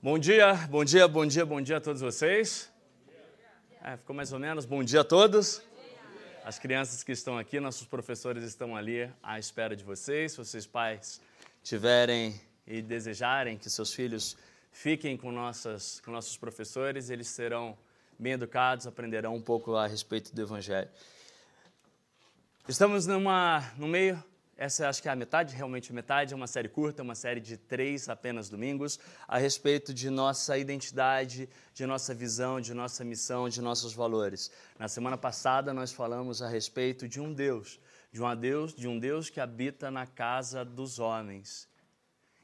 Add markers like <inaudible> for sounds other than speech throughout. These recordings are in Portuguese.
Bom dia, bom dia, bom dia, bom dia a todos vocês. É, ficou mais ou menos. Bom dia a todos. As crianças que estão aqui, nossos professores estão ali à espera de vocês. Se vocês pais tiverem e desejarem que seus filhos fiquem com, nossas, com nossos professores, eles serão bem educados, aprenderão um pouco a respeito do Evangelho. Estamos numa, no meio essa acho que é a metade, realmente a metade, é uma série curta, uma série de três apenas domingos, a respeito de nossa identidade, de nossa visão, de nossa missão, de nossos valores. Na semana passada nós falamos a respeito de um Deus, de um Deus, de um Deus que habita na casa dos homens.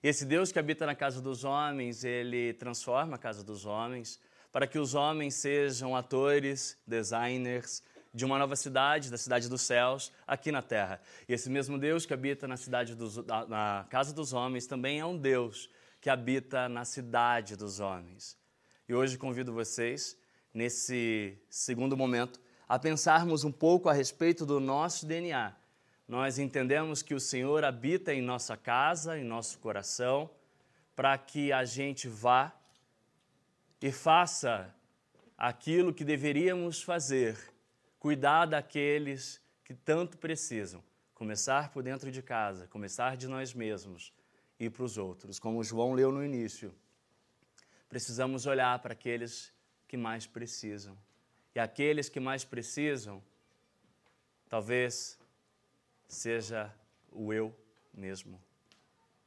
Esse Deus que habita na casa dos homens, ele transforma a casa dos homens para que os homens sejam atores, designers, de uma nova cidade, da cidade dos céus, aqui na terra. E esse mesmo Deus que habita na cidade dos, na casa dos homens também é um Deus que habita na cidade dos homens. E hoje convido vocês, nesse segundo momento, a pensarmos um pouco a respeito do nosso DNA. Nós entendemos que o Senhor habita em nossa casa, em nosso coração, para que a gente vá e faça aquilo que deveríamos fazer cuidar daqueles que tanto precisam. Começar por dentro de casa, começar de nós mesmos e para os outros. Como João leu no início, precisamos olhar para aqueles que mais precisam. E aqueles que mais precisam, talvez seja o eu mesmo.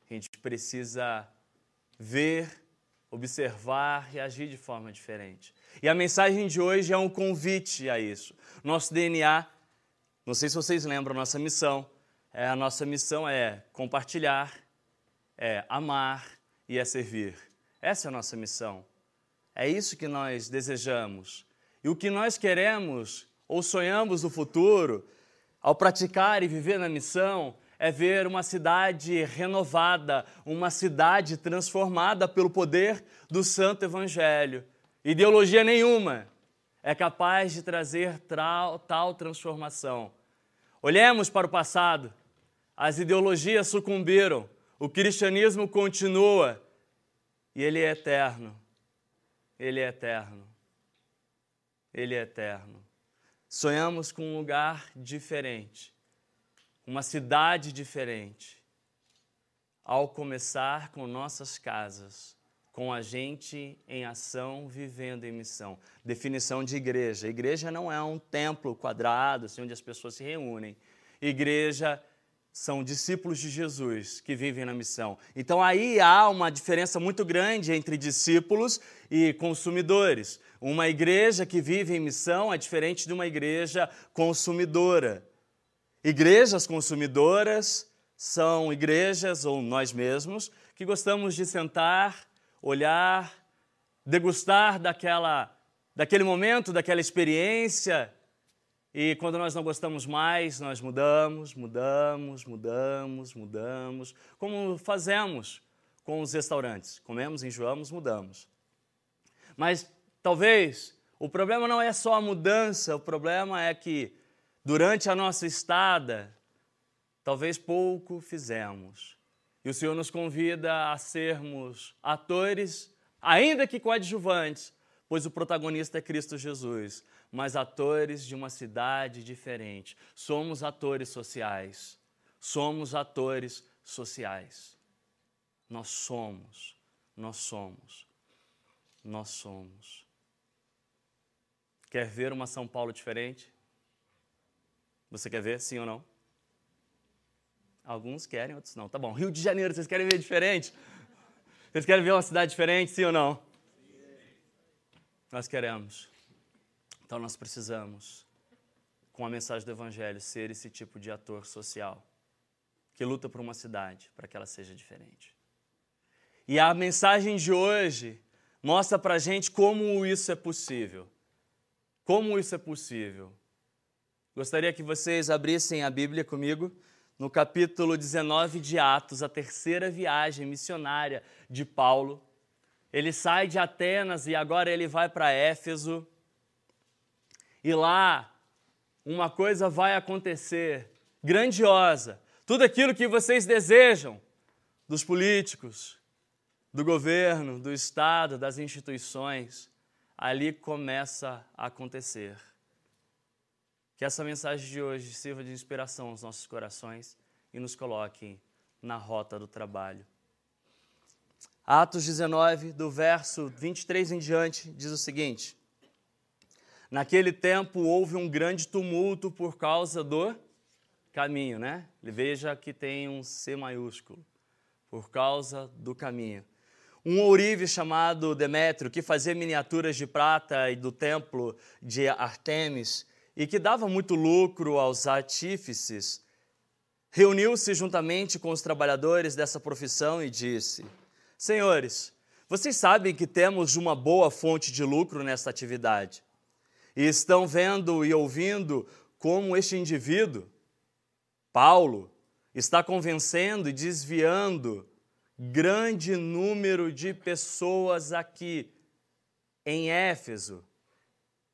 A gente precisa ver observar e agir de forma diferente. E a mensagem de hoje é um convite a isso. Nosso DNA, não sei se vocês lembram, nossa missão, é, a nossa missão é compartilhar, é amar e é servir. Essa é a nossa missão. É isso que nós desejamos. E o que nós queremos ou sonhamos no futuro, ao praticar e viver na missão, é ver uma cidade renovada, uma cidade transformada pelo poder do Santo Evangelho. Ideologia nenhuma é capaz de trazer tal, tal transformação. Olhemos para o passado. As ideologias sucumbiram, o cristianismo continua e ele é eterno. Ele é eterno. Ele é eterno. Sonhamos com um lugar diferente uma cidade diferente. Ao começar com nossas casas, com a gente em ação, vivendo em missão. Definição de igreja: igreja não é um templo quadrado, assim, onde as pessoas se reúnem. Igreja são discípulos de Jesus que vivem na missão. Então aí há uma diferença muito grande entre discípulos e consumidores. Uma igreja que vive em missão é diferente de uma igreja consumidora. Igrejas consumidoras são igrejas, ou nós mesmos, que gostamos de sentar, olhar, degustar daquela, daquele momento, daquela experiência, e quando nós não gostamos mais, nós mudamos, mudamos, mudamos, mudamos, como fazemos com os restaurantes. Comemos, enjoamos, mudamos. Mas talvez o problema não é só a mudança, o problema é que Durante a nossa estada, talvez pouco fizemos. E o Senhor nos convida a sermos atores, ainda que coadjuvantes, pois o protagonista é Cristo Jesus, mas atores de uma cidade diferente. Somos atores sociais. Somos atores sociais. Nós somos, nós somos, nós somos. Quer ver uma São Paulo diferente? Você quer ver, sim ou não? Alguns querem, outros não. Tá bom. Rio de Janeiro, vocês querem ver diferente? Vocês querem ver uma cidade diferente, sim ou não? Nós queremos. Então nós precisamos, com a mensagem do Evangelho, ser esse tipo de ator social que luta por uma cidade para que ela seja diferente. E a mensagem de hoje mostra para gente como isso é possível. Como isso é possível. Gostaria que vocês abrissem a Bíblia comigo no capítulo 19 de Atos, a terceira viagem missionária de Paulo. Ele sai de Atenas e agora ele vai para Éfeso. E lá uma coisa vai acontecer grandiosa. Tudo aquilo que vocês desejam dos políticos, do governo, do Estado, das instituições, ali começa a acontecer. Que essa mensagem de hoje sirva de inspiração aos nossos corações e nos coloque na rota do trabalho. Atos 19, do verso 23 em diante, diz o seguinte: Naquele tempo houve um grande tumulto por causa do caminho, né? Veja que tem um C maiúsculo, por causa do caminho. Um ourive chamado Demétrio, que fazia miniaturas de prata e do templo de Artemis, e que dava muito lucro aos artífices, reuniu-se juntamente com os trabalhadores dessa profissão e disse: Senhores, vocês sabem que temos uma boa fonte de lucro nesta atividade. E estão vendo e ouvindo como este indivíduo, Paulo, está convencendo e desviando grande número de pessoas aqui em Éfeso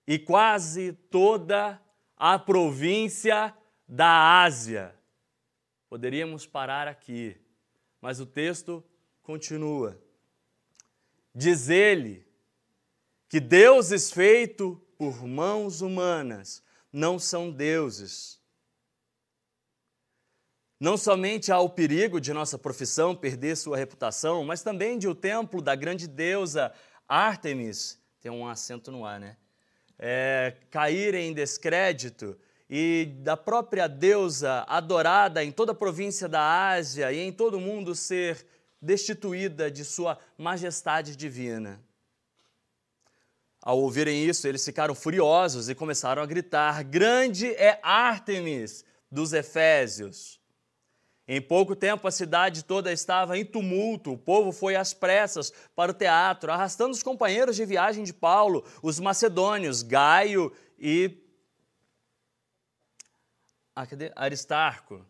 e quase toda a província da Ásia. Poderíamos parar aqui, mas o texto continua. Diz ele que deuses feitos por mãos humanas não são deuses. Não somente há o perigo de nossa profissão perder sua reputação, mas também de o templo da grande deusa Ártemis, tem um acento no ar, né? É, em descrédito e da própria deusa adorada em toda a província da Ásia e em todo o mundo ser destituída de sua majestade divina. Ao ouvirem isso, eles ficaram furiosos e começaram a gritar: Grande é Ártemis dos Efésios! Em pouco tempo, a cidade toda estava em tumulto. O povo foi às pressas para o teatro, arrastando os companheiros de viagem de Paulo, os macedônios, Gaio e ah, Aristarco.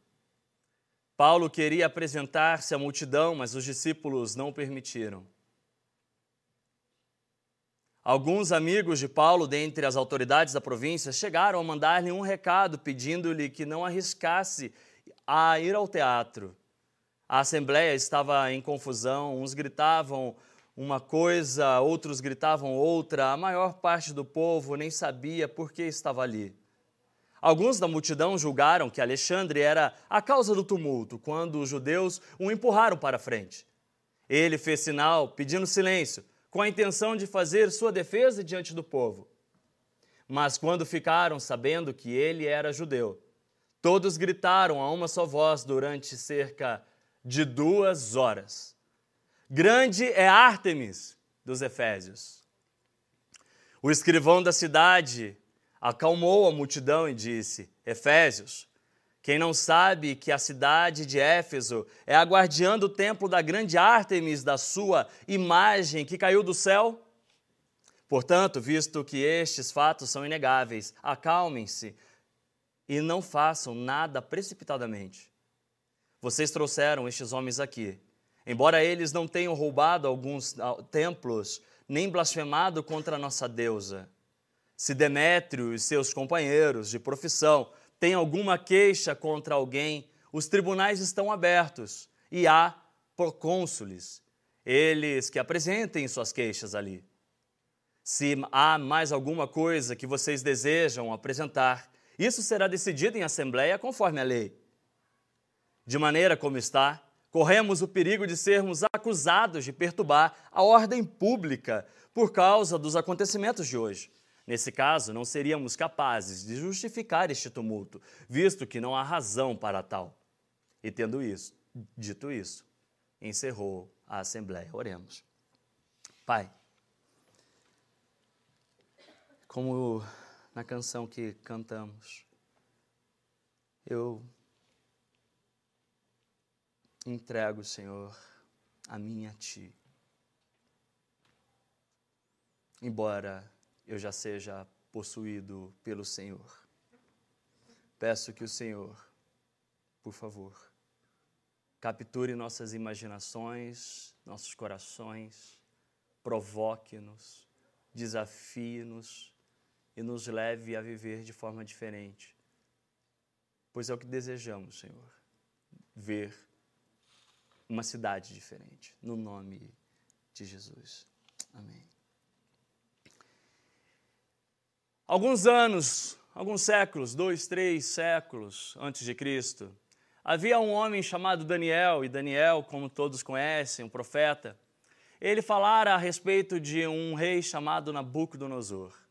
Paulo queria apresentar-se à multidão, mas os discípulos não permitiram. Alguns amigos de Paulo, dentre as autoridades da província, chegaram a mandar-lhe um recado pedindo-lhe que não arriscasse a ir ao teatro. A assembleia estava em confusão, uns gritavam uma coisa, outros gritavam outra, a maior parte do povo nem sabia por que estava ali. Alguns da multidão julgaram que Alexandre era a causa do tumulto, quando os judeus o empurraram para a frente. Ele fez sinal pedindo silêncio, com a intenção de fazer sua defesa diante do povo. Mas quando ficaram sabendo que ele era judeu, Todos gritaram a uma só voz durante cerca de duas horas: Grande é Ártemis dos Efésios. O escrivão da cidade acalmou a multidão e disse: Efésios, quem não sabe que a cidade de Éfeso é a guardiã do templo da grande Ártemis, da sua imagem que caiu do céu? Portanto, visto que estes fatos são inegáveis, acalmem-se e não façam nada precipitadamente. Vocês trouxeram estes homens aqui. Embora eles não tenham roubado alguns ah, templos, nem blasfemado contra a nossa deusa. Se Demétrio e seus companheiros de profissão têm alguma queixa contra alguém, os tribunais estão abertos e há procônsules, eles que apresentem suas queixas ali. Se há mais alguma coisa que vocês desejam apresentar, isso será decidido em assembleia conforme a lei. De maneira como está, corremos o perigo de sermos acusados de perturbar a ordem pública por causa dos acontecimentos de hoje. Nesse caso, não seríamos capazes de justificar este tumulto, visto que não há razão para tal. E tendo isso, dito isso, encerrou a assembleia. Oremos. Pai, como na canção que cantamos. Eu entrego, Senhor, a mim a Ti. Embora eu já seja possuído pelo Senhor, peço que o Senhor, por favor, capture nossas imaginações, nossos corações, provoque-nos, desafie-nos e nos leve a viver de forma diferente. Pois é o que desejamos, Senhor, ver uma cidade diferente, no nome de Jesus. Amém. Alguns anos, alguns séculos, dois, três séculos antes de Cristo, havia um homem chamado Daniel, e Daniel, como todos conhecem, um profeta, ele falara a respeito de um rei chamado Nabucodonosor.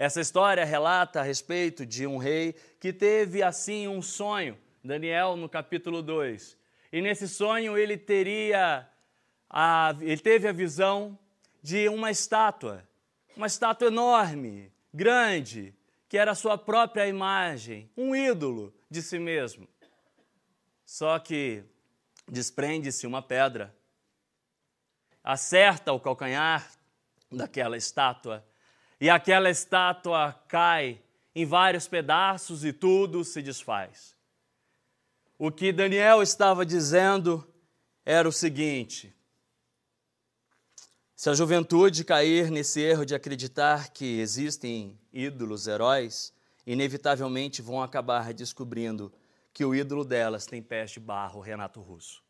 Essa história relata a respeito de um rei que teve assim um sonho, Daniel no capítulo 2. E nesse sonho ele teria a, ele teve a visão de uma estátua, uma estátua enorme, grande, que era a sua própria imagem, um ídolo de si mesmo. Só que desprende-se uma pedra, acerta o calcanhar daquela estátua, e aquela estátua cai em vários pedaços e tudo se desfaz. O que Daniel estava dizendo era o seguinte: se a juventude cair nesse erro de acreditar que existem ídolos, heróis, inevitavelmente vão acabar descobrindo que o ídolo delas tem pés de barro, Renato Russo.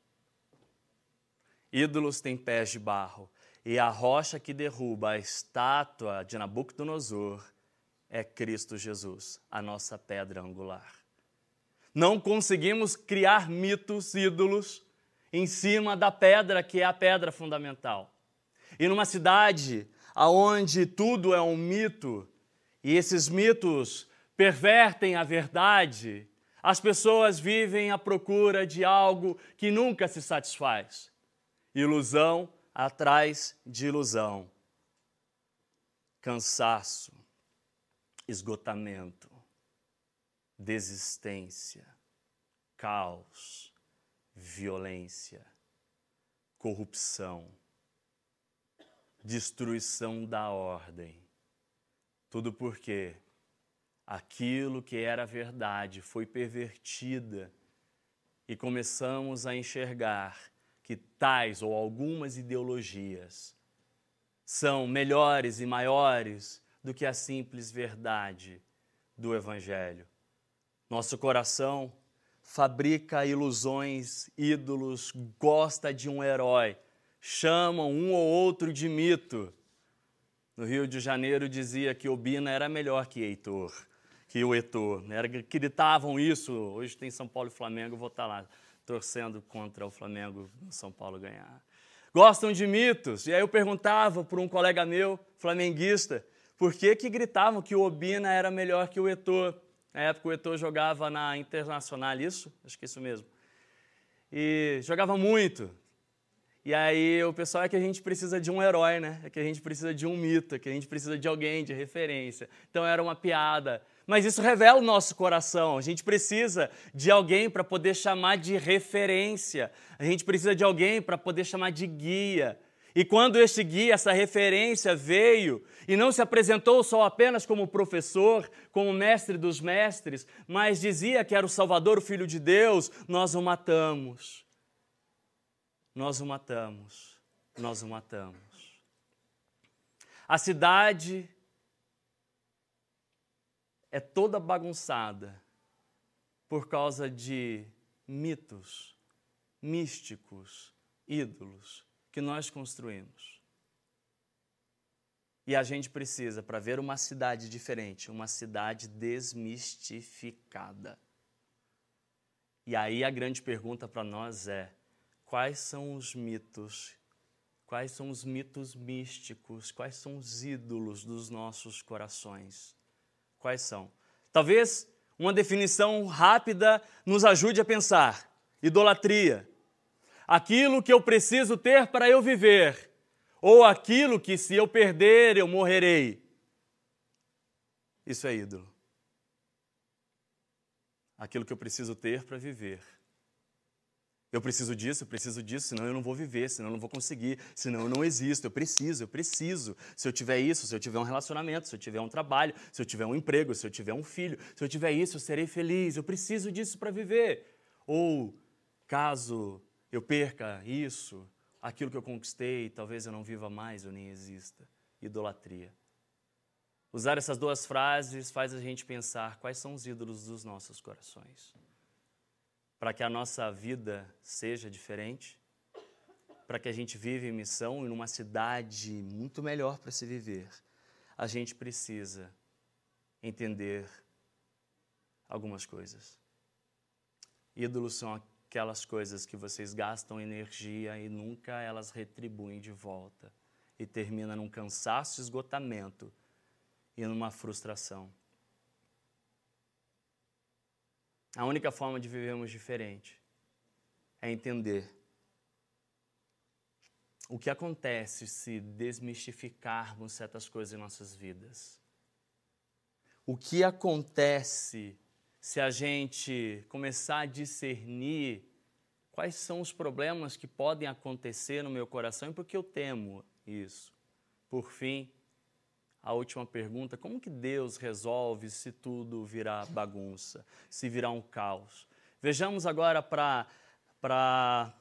Ídolos têm pés de barro, e a rocha que derruba a estátua de Nabucodonosor é Cristo Jesus, a nossa pedra angular. Não conseguimos criar mitos, ídolos, em cima da pedra que é a pedra fundamental. E numa cidade aonde tudo é um mito e esses mitos pervertem a verdade, as pessoas vivem à procura de algo que nunca se satisfaz. Ilusão atrás de ilusão. Cansaço, esgotamento, desistência, caos, violência, corrupção destruição da ordem. Tudo porque aquilo que era verdade foi pervertida e começamos a enxergar que tais ou algumas ideologias são melhores e maiores do que a simples verdade do Evangelho. Nosso coração fabrica ilusões, ídolos, gosta de um herói chamam um ou outro de mito. No Rio de Janeiro dizia que Obina era melhor que Heitor, que o Heitor. Era, gritavam isso. Hoje tem São Paulo e Flamengo, vou estar lá torcendo contra o Flamengo São Paulo ganhar. Gostam de mitos. E aí eu perguntava para um colega meu, flamenguista, por que, que gritavam que o Obina era melhor que o Heitor. Na época o Heitor jogava na Internacional, isso? Acho que isso mesmo. E jogava muito. E aí o pessoal é que a gente precisa de um herói, né? É que a gente precisa de um mito, é que a gente precisa de alguém, de referência. Então era uma piada. Mas isso revela o nosso coração. A gente precisa de alguém para poder chamar de referência. A gente precisa de alguém para poder chamar de guia. E quando este guia, essa referência veio e não se apresentou só apenas como professor, como mestre dos mestres, mas dizia que era o Salvador, o Filho de Deus, nós o matamos nós o matamos, nós o matamos. A cidade é toda bagunçada por causa de mitos, místicos, ídolos que nós construímos. E a gente precisa, para ver uma cidade diferente, uma cidade desmistificada. E aí a grande pergunta para nós é: quais são os mitos, quais são os mitos místicos, quais são os ídolos dos nossos corações. Quais são? Talvez uma definição rápida nos ajude a pensar: idolatria. Aquilo que eu preciso ter para eu viver, ou aquilo que, se eu perder, eu morrerei. Isso é ídolo. Aquilo que eu preciso ter para viver eu preciso disso, eu preciso disso, senão eu não vou viver, senão eu não vou conseguir, senão eu não existo. Eu preciso, eu preciso. Se eu tiver isso, se eu tiver um relacionamento, se eu tiver um trabalho, se eu tiver um emprego, se eu tiver um filho, se eu tiver isso, eu serei feliz. Eu preciso disso para viver. Ou, caso eu perca isso, aquilo que eu conquistei, talvez eu não viva mais, eu nem exista. Idolatria. Usar essas duas frases faz a gente pensar quais são os ídolos dos nossos corações para que a nossa vida seja diferente, para que a gente viva em missão e numa cidade muito melhor para se viver, a gente precisa entender algumas coisas. Ídolos são aquelas coisas que vocês gastam energia e nunca elas retribuem de volta e termina num cansaço, esgotamento e numa frustração. A única forma de vivermos diferente é entender o que acontece se desmistificarmos certas coisas em nossas vidas. O que acontece se a gente começar a discernir quais são os problemas que podem acontecer no meu coração e por que eu temo isso. Por fim, a última pergunta: como que Deus resolve se tudo virar bagunça, se virar um caos? Vejamos agora para. Pra...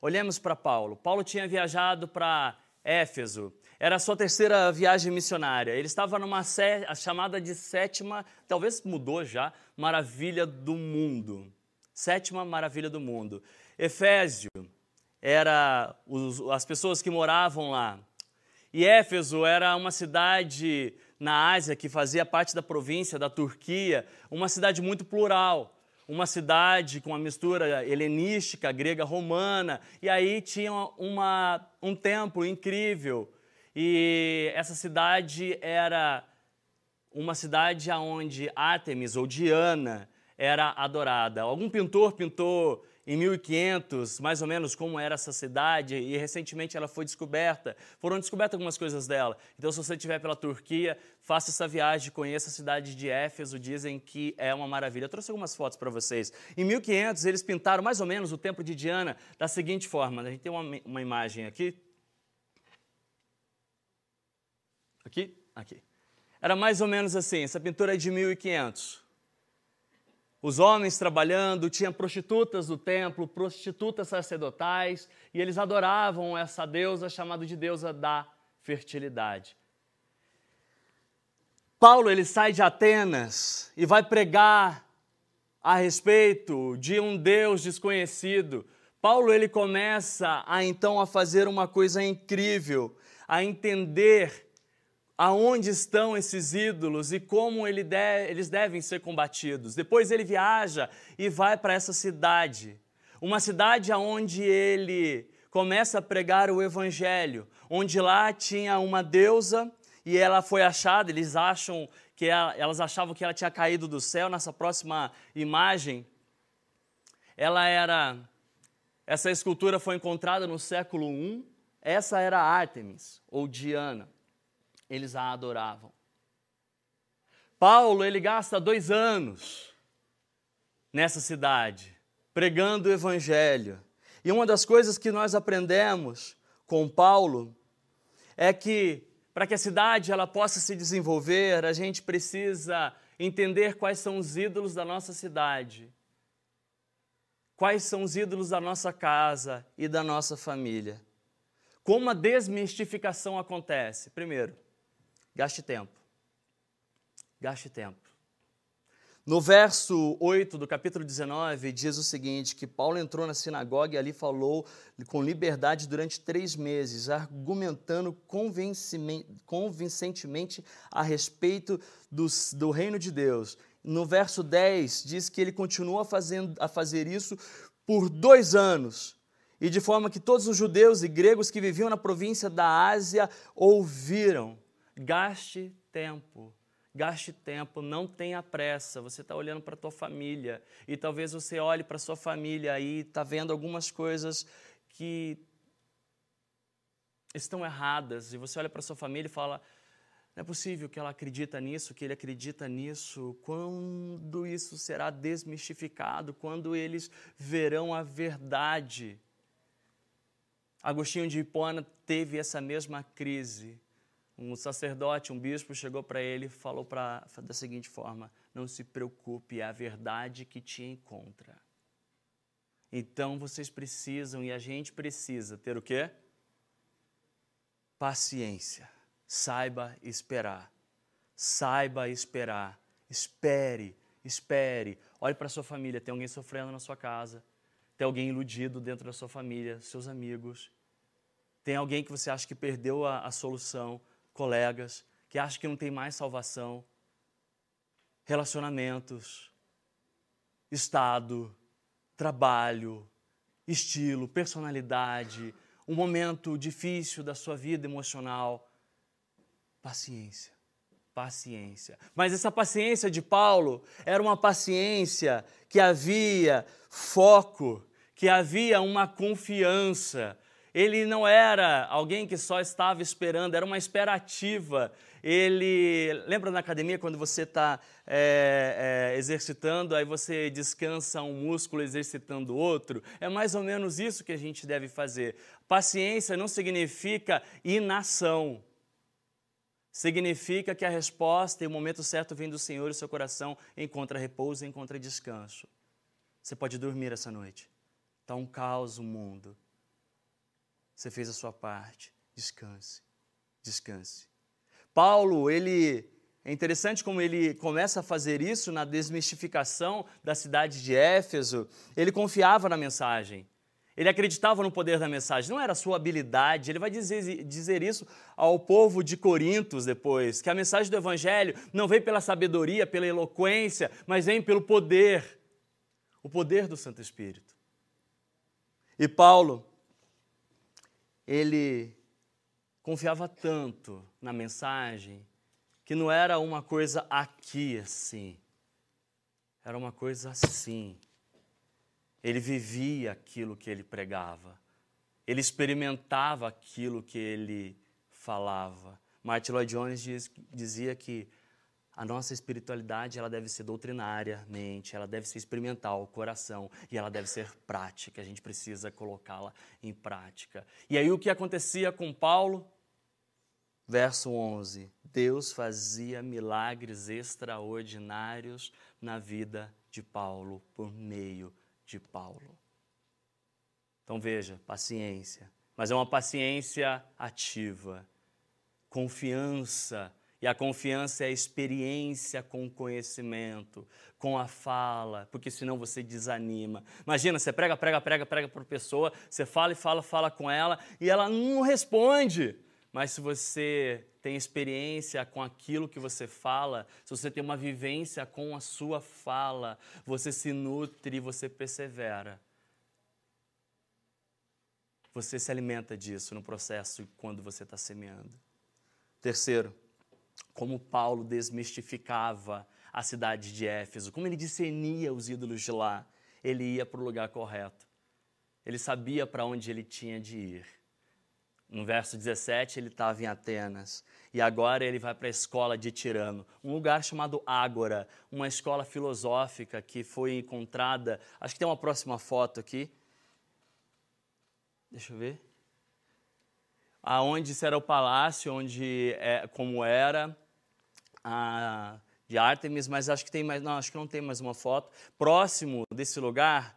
Olhemos para Paulo. Paulo tinha viajado para Éfeso. Era a sua terceira viagem missionária. Ele estava numa sé... a chamada de sétima, talvez mudou já, maravilha do mundo. Sétima maravilha do mundo. Efésio era os, as pessoas que moravam lá. E Éfeso era uma cidade na Ásia que fazia parte da província da Turquia, uma cidade muito plural, uma cidade com uma mistura helenística, grega, romana, e aí tinha uma, um templo incrível. E essa cidade era uma cidade onde Artemis ou Diana era adorada. Algum pintor pintou em 1500, mais ou menos, como era essa cidade, e recentemente ela foi descoberta. Foram descobertas algumas coisas dela. Então, se você estiver pela Turquia, faça essa viagem, conheça a cidade de Éfeso, dizem que é uma maravilha. Eu trouxe algumas fotos para vocês. Em 1500, eles pintaram mais ou menos o templo de Diana da seguinte forma: a gente tem uma, uma imagem aqui. Aqui? Aqui. Era mais ou menos assim, essa pintura é de 1500 os homens trabalhando, tinha prostitutas do templo, prostitutas sacerdotais, e eles adoravam essa deusa chamada de deusa da fertilidade. Paulo ele sai de Atenas e vai pregar a respeito de um Deus desconhecido. Paulo ele começa a então a fazer uma coisa incrível, a entender aonde estão esses ídolos e como ele de, eles devem ser combatidos. Depois ele viaja e vai para essa cidade, uma cidade onde ele começa a pregar o evangelho, onde lá tinha uma deusa e ela foi achada, eles acham que ela, elas achavam que ela tinha caído do céu. Nessa próxima imagem, ela era essa escultura foi encontrada no século I. Essa era Artemis ou Diana eles a adoravam. Paulo, ele gasta dois anos nessa cidade, pregando o Evangelho. E uma das coisas que nós aprendemos com Paulo é que para que a cidade ela possa se desenvolver, a gente precisa entender quais são os ídolos da nossa cidade, quais são os ídolos da nossa casa e da nossa família. Como a desmistificação acontece? Primeiro, Gaste tempo. Gaste tempo. No verso 8 do capítulo 19, diz o seguinte: que Paulo entrou na sinagoga e ali falou com liberdade durante três meses, argumentando convincentemente a respeito do, do reino de Deus. No verso 10, diz que ele continua fazendo, a fazer isso por dois anos, e de forma que todos os judeus e gregos que viviam na província da Ásia ouviram. Gaste tempo. Gaste tempo, não tenha pressa. Você está olhando para a tua família e talvez você olhe para a sua família e está vendo algumas coisas que estão erradas. E você olha para a sua família e fala: não é possível que ela acredita nisso, que ele acredita nisso. Quando isso será desmistificado? Quando eles verão a verdade? Agostinho de Hipona teve essa mesma crise um sacerdote, um bispo chegou para ele e falou pra, da seguinte forma: Não se preocupe, é a verdade que te encontra. Então vocês precisam e a gente precisa ter o quê? Paciência. Saiba esperar. Saiba esperar. Espere, espere. Olhe para sua família, tem alguém sofrendo na sua casa, tem alguém iludido dentro da sua família, seus amigos. Tem alguém que você acha que perdeu a, a solução, colegas, que acha que não tem mais salvação, relacionamentos, estado, trabalho, estilo, personalidade, um momento difícil da sua vida emocional. Paciência, paciência. Mas essa paciência de Paulo era uma paciência que havia foco, que havia uma confiança. Ele não era alguém que só estava esperando, era uma esperativa. Ele lembra na academia quando você está é, é, exercitando, aí você descansa um músculo exercitando outro? É mais ou menos isso que a gente deve fazer. Paciência não significa inação. Significa que a resposta e o momento certo vem do Senhor e seu coração encontra repouso, encontra descanso. Você pode dormir essa noite. Está um caos o mundo. Você fez a sua parte. Descanse. Descanse. Paulo, ele é interessante como ele começa a fazer isso na desmistificação da cidade de Éfeso. Ele confiava na mensagem. Ele acreditava no poder da mensagem, não era sua habilidade. Ele vai dizer, dizer isso ao povo de Corintos depois: que a mensagem do Evangelho não vem pela sabedoria, pela eloquência, mas vem pelo poder o poder do Santo Espírito. E Paulo, ele confiava tanto na mensagem que não era uma coisa aqui assim, era uma coisa assim. Ele vivia aquilo que ele pregava, ele experimentava aquilo que ele falava. Martin Lloyd Jones diz, dizia que a nossa espiritualidade ela deve ser doutrinariamente, ela deve ser experimental, coração, e ela deve ser prática. A gente precisa colocá-la em prática. E aí o que acontecia com Paulo? Verso 11: Deus fazia milagres extraordinários na vida de Paulo por meio de Paulo. Então veja, paciência, mas é uma paciência ativa, confiança e a confiança é a experiência com o conhecimento, com a fala, porque senão você desanima. Imagina, você prega, prega, prega, prega para pessoa, você fala e fala, fala com ela e ela não responde. Mas se você tem experiência com aquilo que você fala, se você tem uma vivência com a sua fala, você se nutre e você persevera. Você se alimenta disso no processo quando você está semeando. Terceiro, como Paulo desmistificava a cidade de Éfeso, como ele discernia os ídolos de lá, ele ia para o lugar correto. Ele sabia para onde ele tinha de ir. No verso 17, ele estava em Atenas. E agora ele vai para a escola de Tirano, um lugar chamado Ágora, uma escola filosófica que foi encontrada. Acho que tem uma próxima foto aqui. Deixa eu ver aonde era o palácio, onde é, como era a, de Artemis, mas acho que tem mais, não, acho que não tem mais uma foto. Próximo desse lugar,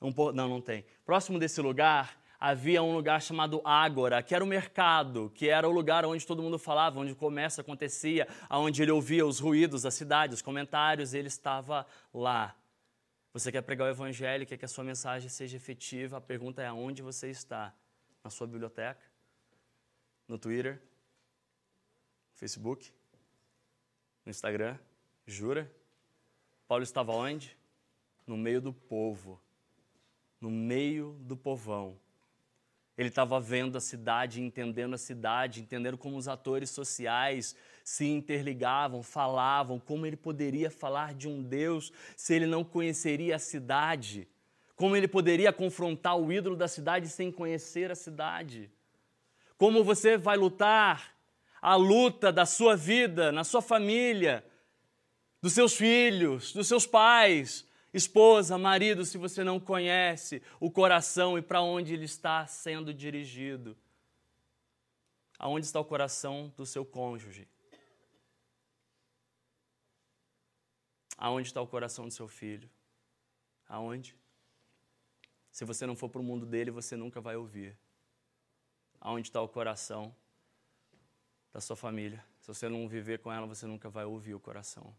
um, não, não tem. Próximo desse lugar havia um lugar chamado Ágora, que era o mercado, que era o lugar onde todo mundo falava, onde o comércio acontecia, onde ele ouvia os ruídos da cidade, os comentários, ele estava lá. Você quer pregar o evangelho, quer que a sua mensagem seja efetiva, a pergunta é aonde você está? Na sua biblioteca? No Twitter, no Facebook, no Instagram. Jura? Paulo estava onde? No meio do povo, no meio do povão. Ele estava vendo a cidade, entendendo a cidade, entendendo como os atores sociais se interligavam, falavam, como ele poderia falar de um Deus se ele não conheceria a cidade, como ele poderia confrontar o ídolo da cidade sem conhecer a cidade como você vai lutar a luta da sua vida, na sua família, dos seus filhos, dos seus pais, esposa, marido, se você não conhece o coração e para onde ele está sendo dirigido. Aonde está o coração do seu cônjuge? Aonde está o coração do seu filho? Aonde? Se você não for para o mundo dele, você nunca vai ouvir aonde está o coração da sua família. Se você não viver com ela, você nunca vai ouvir o coração.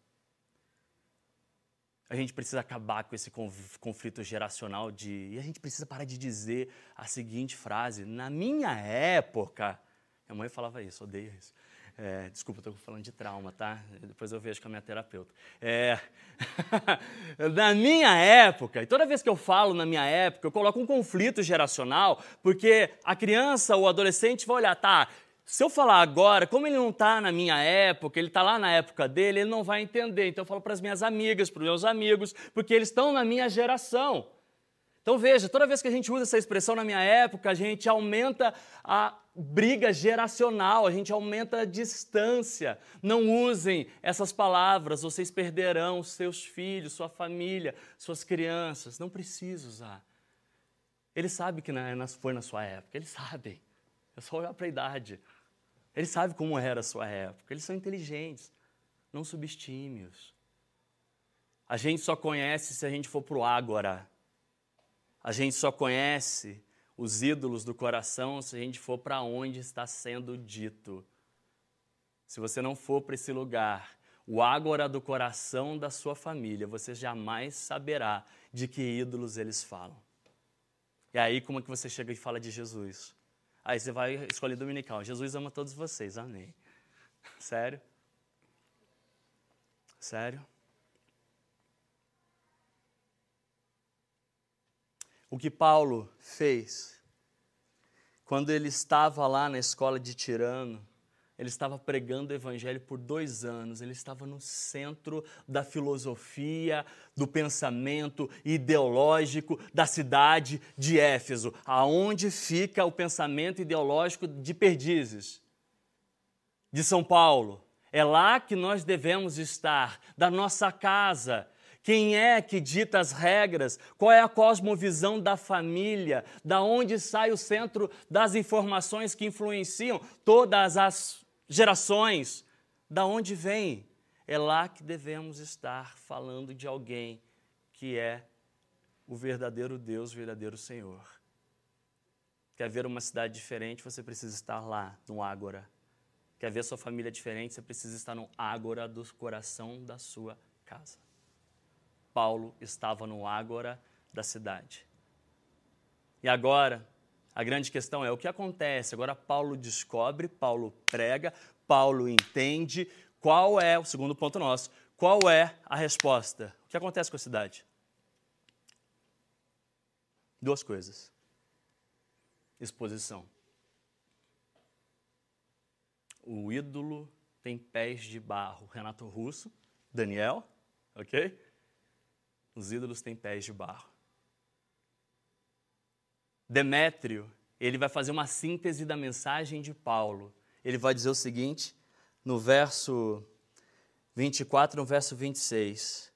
A gente precisa acabar com esse conflito geracional de. E a gente precisa parar de dizer a seguinte frase: na minha época. Minha mãe falava isso, odeio isso. É, desculpa, estou falando de trauma, tá? Depois eu vejo com a minha terapeuta. É, <laughs> na minha época, e toda vez que eu falo na minha época, eu coloco um conflito geracional, porque a criança ou adolescente vai olhar, tá? Se eu falar agora, como ele não está na minha época, ele está lá na época dele, ele não vai entender. Então eu falo para as minhas amigas, para os meus amigos, porque eles estão na minha geração. Então veja, toda vez que a gente usa essa expressão na minha época, a gente aumenta a briga geracional, a gente aumenta a distância. Não usem essas palavras, vocês perderão seus filhos, sua família, suas crianças. Não precisa usar. Ele sabe que foi na sua época, eles sabem. É só olhar para a idade. Eles sabem como era a sua época, eles são inteligentes. Não subestime-os. A gente só conhece se a gente for para o agora. A gente só conhece os ídolos do coração se a gente for para onde está sendo dito. Se você não for para esse lugar, o ágora do coração da sua família, você jamais saberá de que ídolos eles falam. E aí como é que você chega e fala de Jesus? Aí você vai escolher dominical. Jesus ama todos vocês, amém. Sério? Sério? O que Paulo fez quando ele estava lá na escola de Tirano. Ele estava pregando o evangelho por dois anos, ele estava no centro da filosofia, do pensamento ideológico da cidade de Éfeso, aonde fica o pensamento ideológico de Perdizes, de São Paulo. É lá que nós devemos estar, da nossa casa, quem é que dita as regras? Qual é a cosmovisão da família? Da onde sai o centro das informações que influenciam todas as gerações? Da onde vem? É lá que devemos estar falando de alguém que é o verdadeiro Deus, o verdadeiro Senhor. Quer ver uma cidade diferente, você precisa estar lá, no Ágora. Quer ver sua família diferente, você precisa estar no Ágora do coração da sua casa. Paulo estava no ágora da cidade. E agora, a grande questão é o que acontece? Agora Paulo descobre, Paulo prega, Paulo entende qual é, o segundo ponto nosso, qual é a resposta? O que acontece com a cidade? Duas coisas. Exposição. O ídolo tem pés de barro. Renato Russo, Daniel, ok? Os ídolos têm pés de barro. Demétrio, ele vai fazer uma síntese da mensagem de Paulo. Ele vai dizer o seguinte, no verso 24, no verso 26.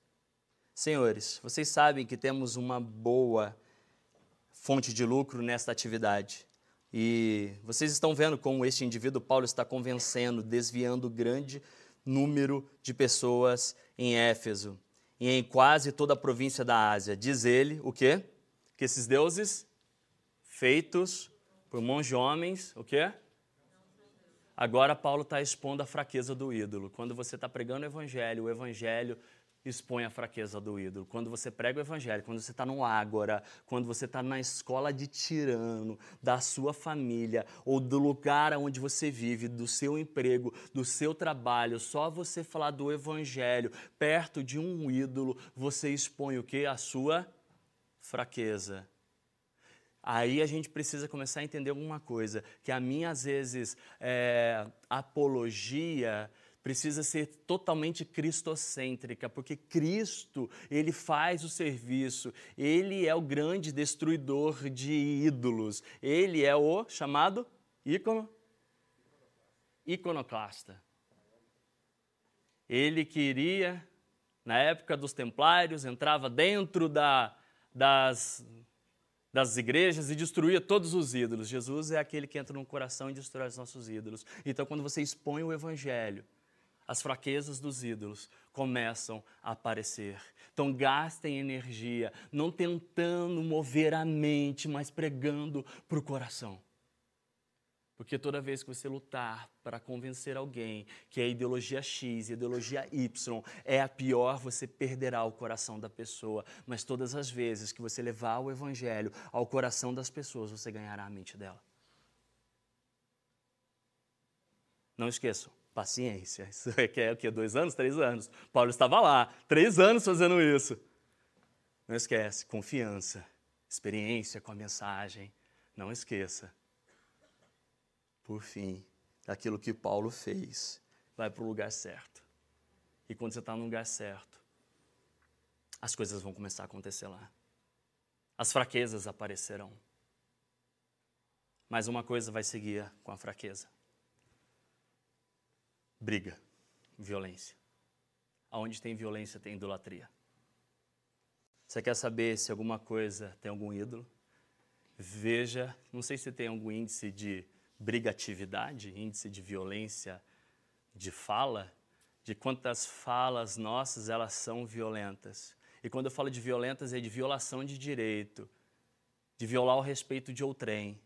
Senhores, vocês sabem que temos uma boa fonte de lucro nesta atividade. E vocês estão vendo como este indivíduo Paulo está convencendo, desviando grande número de pessoas em Éfeso e em quase toda a província da Ásia. Diz ele o quê? Que esses deuses feitos por mãos de homens, o quê? Agora Paulo está expondo a fraqueza do ídolo. Quando você está pregando o evangelho, o evangelho expõe a fraqueza do ídolo. Quando você prega o evangelho, quando você está no ágora, quando você está na escola de tirano, da sua família, ou do lugar onde você vive, do seu emprego, do seu trabalho, só você falar do evangelho perto de um ídolo, você expõe o que? A sua fraqueza. Aí a gente precisa começar a entender alguma coisa, que a minha, às vezes, é, apologia precisa ser totalmente cristocêntrica, porque Cristo, ele faz o serviço, ele é o grande destruidor de ídolos, ele é o chamado ícono iconoclasta. Ele queria, na época dos templários, entrava dentro da, das, das igrejas e destruía todos os ídolos. Jesus é aquele que entra no coração e destrói os nossos ídolos. Então, quando você expõe o evangelho, as fraquezas dos ídolos começam a aparecer. Então gastem energia, não tentando mover a mente, mas pregando para o coração. Porque toda vez que você lutar para convencer alguém que a ideologia X e a ideologia Y é a pior, você perderá o coração da pessoa. Mas todas as vezes que você levar o evangelho ao coração das pessoas, você ganhará a mente dela. Não esqueçam, paciência. Isso requer o quê? Dois anos? Três anos. Paulo estava lá, três anos fazendo isso. Não esquece, confiança, experiência com a mensagem. Não esqueça por fim, daquilo que Paulo fez, vai para o lugar certo. E quando você está no lugar certo, as coisas vão começar a acontecer lá. As fraquezas aparecerão. Mas uma coisa vai seguir com a fraqueza: briga, violência. Aonde tem violência, tem idolatria. Você quer saber se alguma coisa tem algum ídolo? Veja, não sei se tem algum índice de brigatividade, índice de violência de fala, de quantas falas nossas elas são violentas. E quando eu falo de violentas é de violação de direito, de violar o respeito de outrem.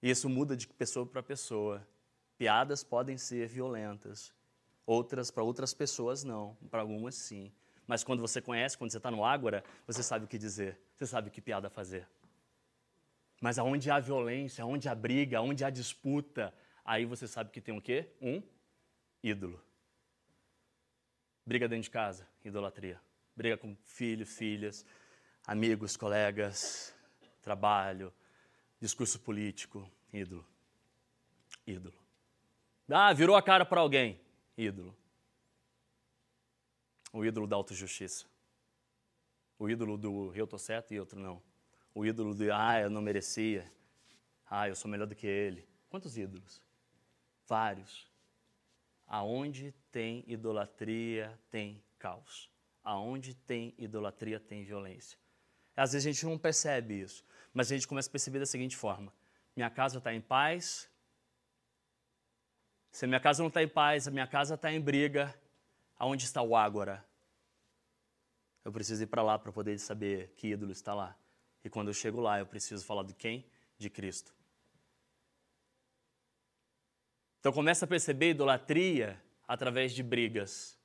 E isso muda de pessoa para pessoa. Piadas podem ser violentas, outras para outras pessoas não, para algumas sim. Mas quando você conhece, quando você está no ágora, você sabe o que dizer, você sabe que piada fazer. Mas aonde há violência, aonde há briga, aonde há disputa, aí você sabe que tem o quê? Um ídolo. Briga dentro de casa, idolatria. Briga com filhos, filhas, amigos, colegas, trabalho, discurso político, ídolo. Ídolo. Ah, virou a cara para alguém, ídolo. O ídolo da autojustiça. O ídolo do eu tô certo e outro não o ídolo de, ah, eu não merecia, ah, eu sou melhor do que ele. Quantos ídolos? Vários. Aonde tem idolatria, tem caos. Aonde tem idolatria, tem violência. Às vezes a gente não percebe isso, mas a gente começa a perceber da seguinte forma: minha casa está em paz. Se a minha casa não está em paz, a minha casa está em briga, aonde está o ágora? Eu preciso ir para lá para poder saber que ídolo está lá. E quando eu chego lá, eu preciso falar de quem? De Cristo. Então começa a perceber idolatria através de brigas.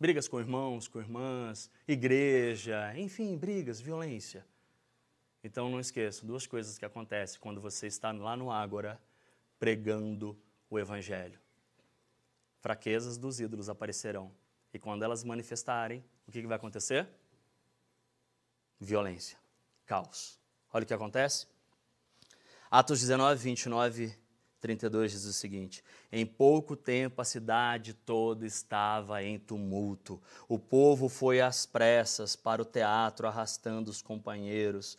Brigas com irmãos, com irmãs, igreja, enfim, brigas, violência. Então não esqueça, duas coisas que acontecem quando você está lá no Ágora pregando o Evangelho. Fraquezas dos ídolos aparecerão. E quando elas manifestarem, o que vai acontecer? Violência caos. Olha o que acontece. Atos 19, 29, 32 diz o seguinte: Em pouco tempo a cidade toda estava em tumulto. O povo foi às pressas para o teatro, arrastando os companheiros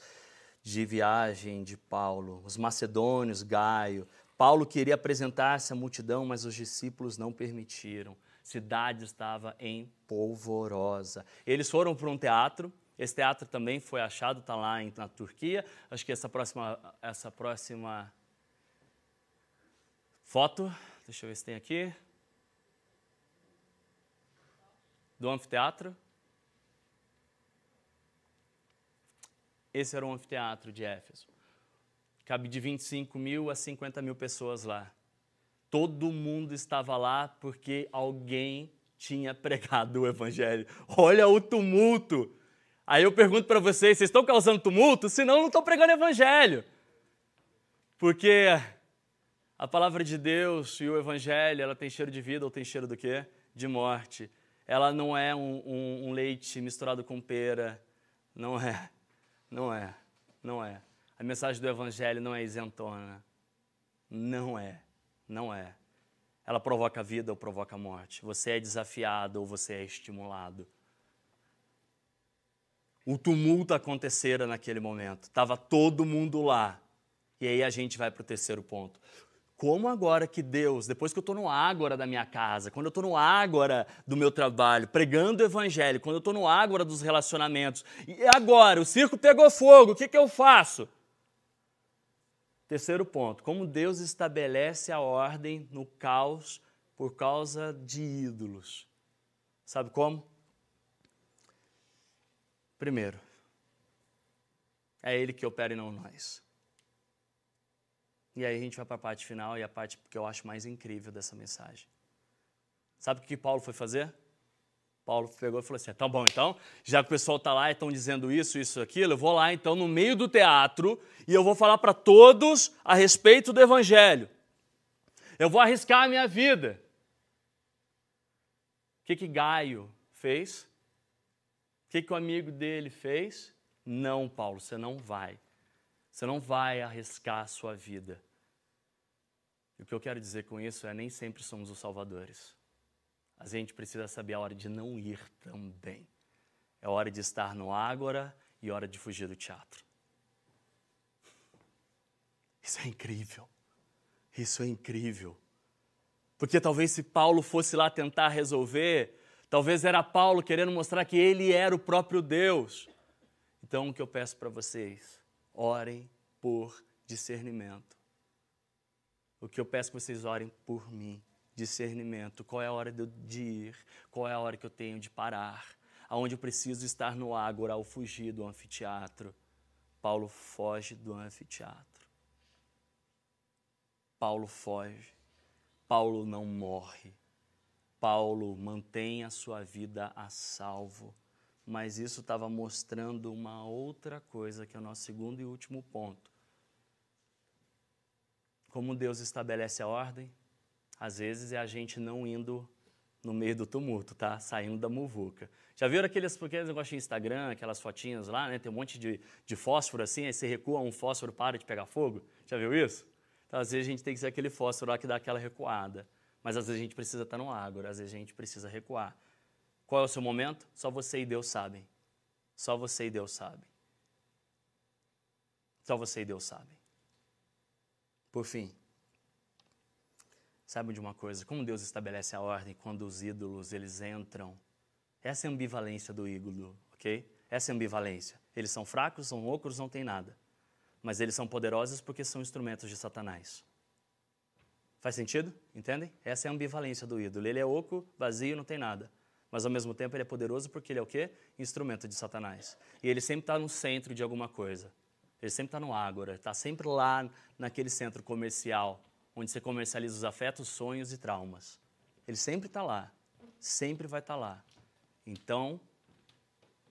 de viagem de Paulo, os macedônios, Gaio. Paulo queria apresentar-se à multidão, mas os discípulos não permitiram. A cidade estava em polvorosa. Eles foram para um teatro, esse teatro também foi achado, está lá na Turquia. Acho que essa próxima, essa próxima foto, deixa eu ver se tem aqui. Do anfiteatro. Esse era o anfiteatro de Éfeso. Cabe de 25 mil a 50 mil pessoas lá. Todo mundo estava lá porque alguém tinha pregado o evangelho. Olha o tumulto! Aí eu pergunto para vocês: vocês estão causando tumulto? Senão, não estão pregando evangelho. Porque a palavra de Deus e o evangelho, ela tem cheiro de vida ou tem cheiro do quê? De morte. Ela não é um, um, um leite misturado com pera. Não é. Não é. Não é. A mensagem do evangelho não é isentona. Não é. Não é. Ela provoca vida ou provoca morte. Você é desafiado ou você é estimulado. O tumulto acontecera naquele momento. Estava todo mundo lá. E aí a gente vai para o terceiro ponto. Como agora que Deus, depois que eu estou no ágora da minha casa, quando eu estou no ágora do meu trabalho, pregando o evangelho, quando eu estou no ágora dos relacionamentos, e agora o circo pegou fogo, o que, que eu faço? Terceiro ponto, como Deus estabelece a ordem no caos por causa de ídolos. Sabe como? Primeiro, é Ele que opera e não nós. E aí a gente vai para a parte final e a parte que eu acho mais incrível dessa mensagem. Sabe o que Paulo foi fazer? Paulo pegou e falou assim: tá bom, então, já que o pessoal está lá e estão dizendo isso, isso, aquilo, eu vou lá então no meio do teatro e eu vou falar para todos a respeito do Evangelho. Eu vou arriscar a minha vida. O que, que Gaio fez? O que, que o amigo dele fez? Não, Paulo, você não vai. Você não vai arriscar a sua vida. E o que eu quero dizer com isso é nem sempre somos os salvadores. A gente precisa saber a hora de não ir também. É hora de estar no ágora e hora de fugir do teatro. Isso é incrível. Isso é incrível. Porque talvez se Paulo fosse lá tentar resolver, talvez era Paulo querendo mostrar que ele era o próprio Deus. Então o que eu peço para vocês, orem por discernimento. O que eu peço que vocês orem por mim discernimento, qual é a hora de ir, qual é a hora que eu tenho de parar, aonde eu preciso estar no ágora ao fugir do anfiteatro. Paulo foge do anfiteatro. Paulo foge. Paulo não morre. Paulo mantém a sua vida a salvo. Mas isso estava mostrando uma outra coisa, que é o nosso segundo e último ponto. Como Deus estabelece a ordem, às vezes é a gente não indo no meio do tumulto, tá? Saindo da muvuca. Já viram aqueles, aqueles negócios de Instagram, aquelas fotinhas lá, né? Tem um monte de, de fósforo assim, aí você recua, um fósforo para de pegar fogo. Já viu isso? Então, às vezes a gente tem que ser aquele fósforo lá que dá aquela recuada. Mas às vezes a gente precisa estar no ágora, às vezes a gente precisa recuar. Qual é o seu momento? Só você e Deus sabem. Só você e Deus sabem. Só você e Deus sabem. Por fim, Sabe de uma coisa? Como Deus estabelece a ordem quando os ídolos eles entram? Essa é a ambivalência do ídolo, ok? Essa é a ambivalência. Eles são fracos, são ocros, não tem nada. Mas eles são poderosos porque são instrumentos de Satanás. Faz sentido? Entendem? Essa é a ambivalência do ídolo. Ele é oco, vazio, não tem nada. Mas ao mesmo tempo ele é poderoso porque ele é o quê? Instrumento de Satanás. E ele sempre está no centro de alguma coisa. Ele sempre está no ágora, está sempre lá naquele centro comercial onde você comercializa os afetos, sonhos e traumas. Ele sempre está lá, sempre vai estar tá lá. Então,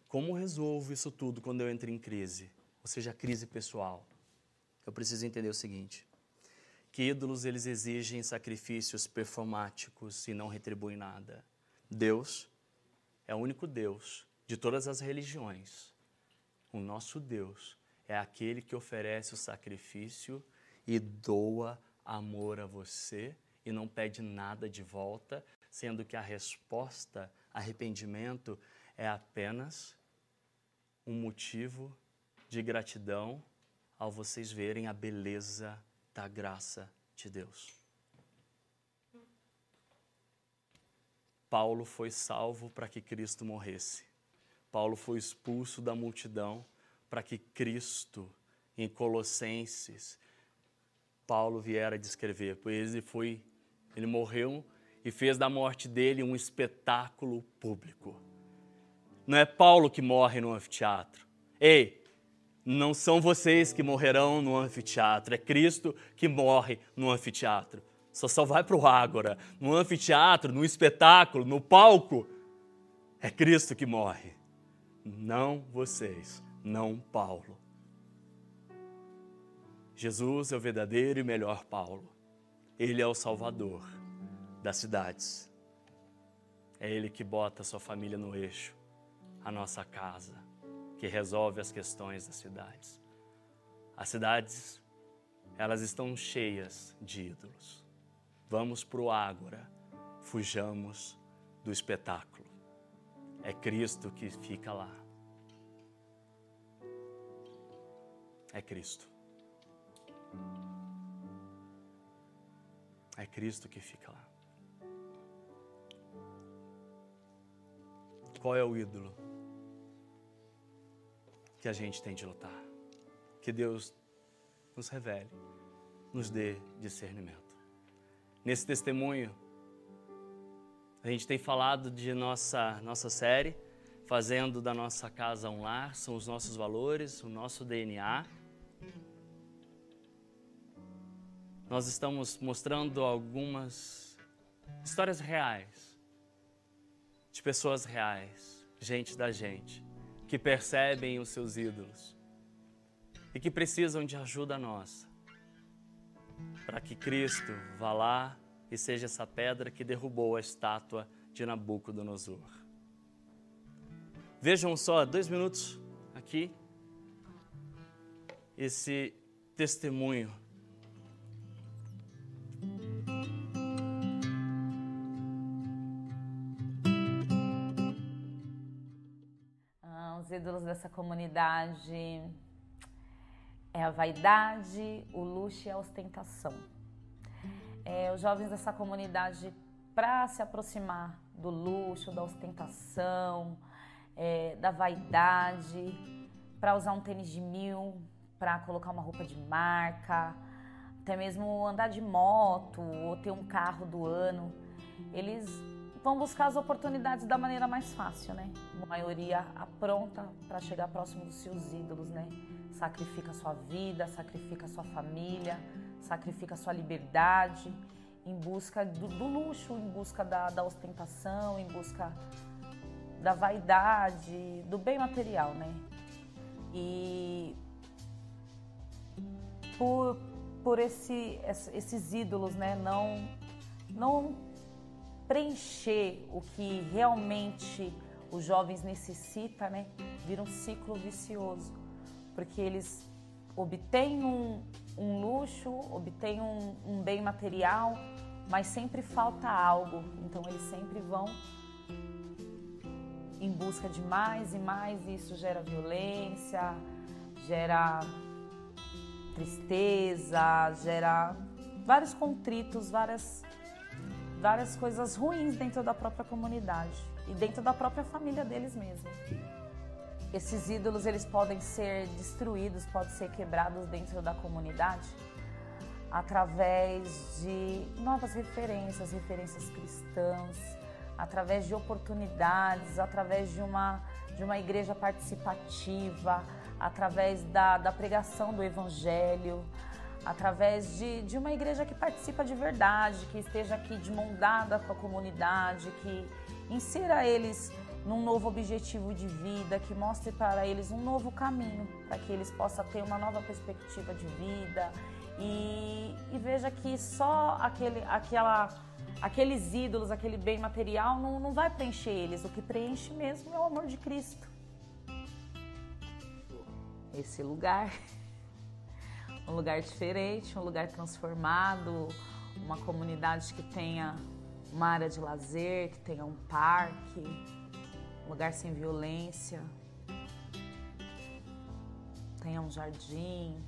como resolvo isso tudo quando eu entro em crise? Ou seja, crise pessoal. Eu preciso entender o seguinte: que ídolos eles exigem sacrifícios performáticos e não retribuem nada. Deus é o único Deus de todas as religiões. O nosso Deus é aquele que oferece o sacrifício e doa amor a você e não pede nada de volta, sendo que a resposta, arrependimento, é apenas um motivo de gratidão ao vocês verem a beleza da graça de Deus. Paulo foi salvo para que Cristo morresse. Paulo foi expulso da multidão para que Cristo, em Colossenses, Paulo viera descrever, pois ele foi, ele morreu e fez da morte dele um espetáculo público. Não é Paulo que morre no anfiteatro. Ei, não são vocês que morrerão no anfiteatro, é Cristo que morre no anfiteatro. Só só vai para o ágora, no anfiteatro, no espetáculo, no palco. É Cristo que morre. Não vocês, não Paulo. Jesus é o verdadeiro e melhor Paulo. Ele é o Salvador das cidades. É Ele que bota a sua família no eixo, a nossa casa, que resolve as questões das cidades. As cidades, elas estão cheias de ídolos. Vamos para o ágora, fujamos do espetáculo. É Cristo que fica lá. É Cristo. É Cristo que fica lá. Qual é o ídolo que a gente tem de lutar? Que Deus nos revele, nos dê discernimento. Nesse testemunho, a gente tem falado de nossa, nossa série, fazendo da nossa casa um lar, são os nossos valores, o nosso DNA nós estamos mostrando algumas histórias reais, de pessoas reais, gente da gente, que percebem os seus ídolos e que precisam de ajuda nossa, para que Cristo vá lá e seja essa pedra que derrubou a estátua de Nabucodonosor. Vejam só, dois minutos aqui, esse testemunho. Dessa comunidade é a vaidade, o luxo e a ostentação. É, os jovens dessa comunidade, para se aproximar do luxo, da ostentação, é, da vaidade, para usar um tênis de mil, para colocar uma roupa de marca, até mesmo andar de moto ou ter um carro do ano, eles vão buscar as oportunidades da maneira mais fácil, né? A maioria apronta para chegar próximo dos seus ídolos, né? Sacrifica sua vida, sacrifica sua família, sacrifica sua liberdade em busca do, do luxo, em busca da, da ostentação, em busca da vaidade, do bem material, né? E por, por esse, esses ídolos, né, não, não preencher o que realmente os jovens necessitam, né, vira um ciclo vicioso, porque eles obtêm um, um luxo, obtêm um, um bem material, mas sempre falta algo, então eles sempre vão em busca de mais e mais, e isso gera violência, gera tristeza, gera vários contritos, várias, várias coisas ruins dentro da própria comunidade e dentro da própria família deles mesmos. Esses ídolos eles podem ser destruídos, podem ser quebrados dentro da comunidade através de novas referências, referências cristãs, através de oportunidades, através de uma, de uma igreja participativa, através da, da pregação do Evangelho, através de, de uma igreja que participa de verdade, que esteja aqui de mão dada com a comunidade, que insira eles num novo objetivo de vida, que mostre para eles um novo caminho, para que eles possam ter uma nova perspectiva de vida. E, e veja que só aquele, aquela, aqueles ídolos, aquele bem material não, não vai preencher eles, o que preenche mesmo é o amor de Cristo. Esse lugar. Um lugar diferente, um lugar transformado, uma comunidade que tenha uma área de lazer, que tenha um parque, um lugar sem violência, tenha um jardim.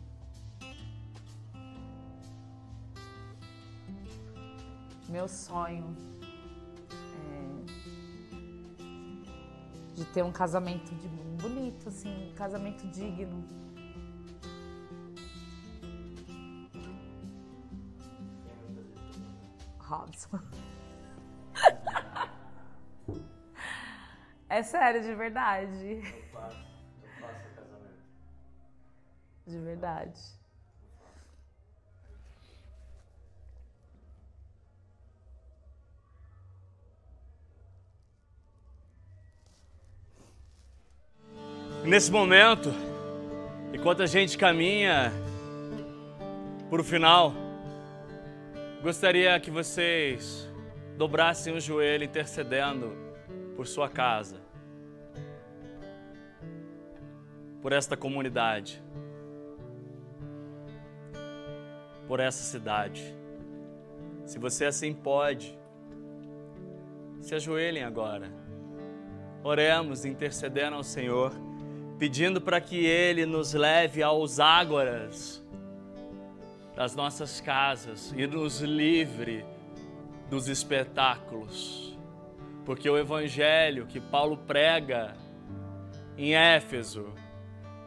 Meu sonho é de ter um casamento de bonito, assim, um casamento digno. Robson. é sério, de verdade. Eu faço, eu faço casamento. De verdade. Nesse momento, enquanto a gente caminha para o final, gostaria que vocês dobrassem o joelho intercedendo por sua casa, por esta comunidade, por essa cidade. Se você assim pode, se ajoelhem agora. Oremos intercedendo ao Senhor pedindo para que Ele nos leve aos ágoras das nossas casas e nos livre dos espetáculos. Porque o Evangelho que Paulo prega em Éfeso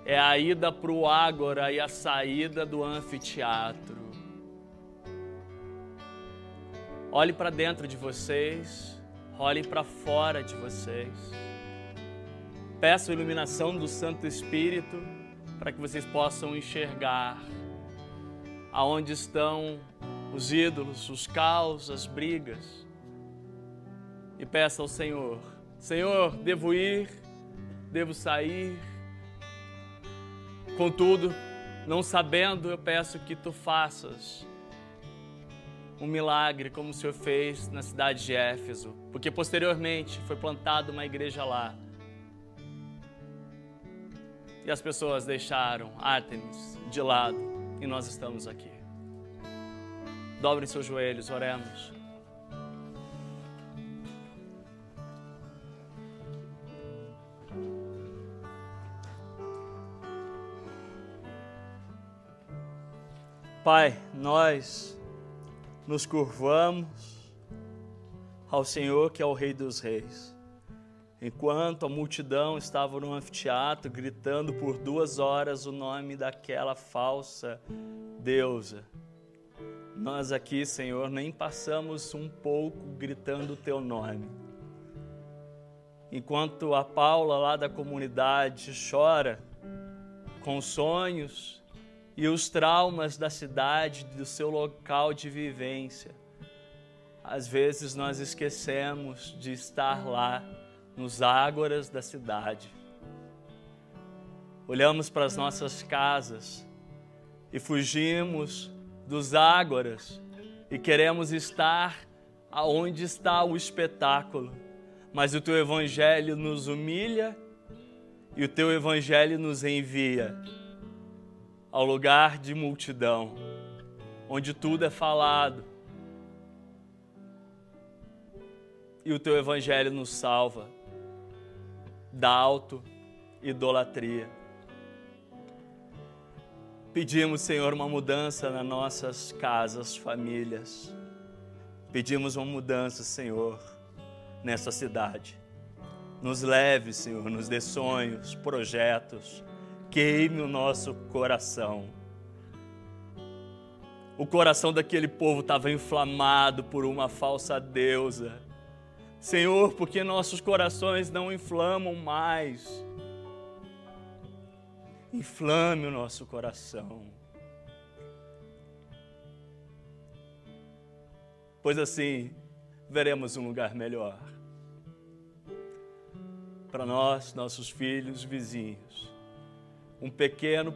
é a ida para o ágora e a saída do anfiteatro. Olhe para dentro de vocês, olhem para fora de vocês. Peço a iluminação do Santo Espírito para que vocês possam enxergar aonde estão os ídolos, os caos, as brigas. E peça ao Senhor: Senhor, devo ir, devo sair. Contudo, não sabendo, eu peço que tu faças um milagre como o Senhor fez na cidade de Éfeso, porque posteriormente foi plantada uma igreja lá. E as pessoas deixaram Artemis de lado e nós estamos aqui. Dobrem seus joelhos, oremos. Pai, nós nos curvamos ao Senhor que é o Rei dos Reis. Enquanto a multidão estava no anfiteatro gritando por duas horas o nome daquela falsa deusa, nós aqui, Senhor, nem passamos um pouco gritando o teu nome. Enquanto a Paula lá da comunidade chora com sonhos e os traumas da cidade, do seu local de vivência, às vezes nós esquecemos de estar lá nos ágoras da cidade. Olhamos para as nossas casas e fugimos dos ágoras e queremos estar aonde está o espetáculo. Mas o teu evangelho nos humilha e o teu evangelho nos envia ao lugar de multidão, onde tudo é falado. E o teu evangelho nos salva da auto-idolatria. Pedimos, Senhor, uma mudança nas nossas casas, famílias. Pedimos uma mudança, Senhor, nessa cidade. Nos leve, Senhor, nos dê sonhos, projetos. Queime o nosso coração. O coração daquele povo estava inflamado por uma falsa deusa. Senhor, porque nossos corações não inflamam mais inflame o nosso coração. Pois assim veremos um lugar melhor para nós, nossos filhos, vizinhos. Um pequeno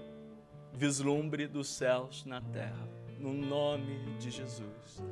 vislumbre dos céus na terra. No nome de Jesus.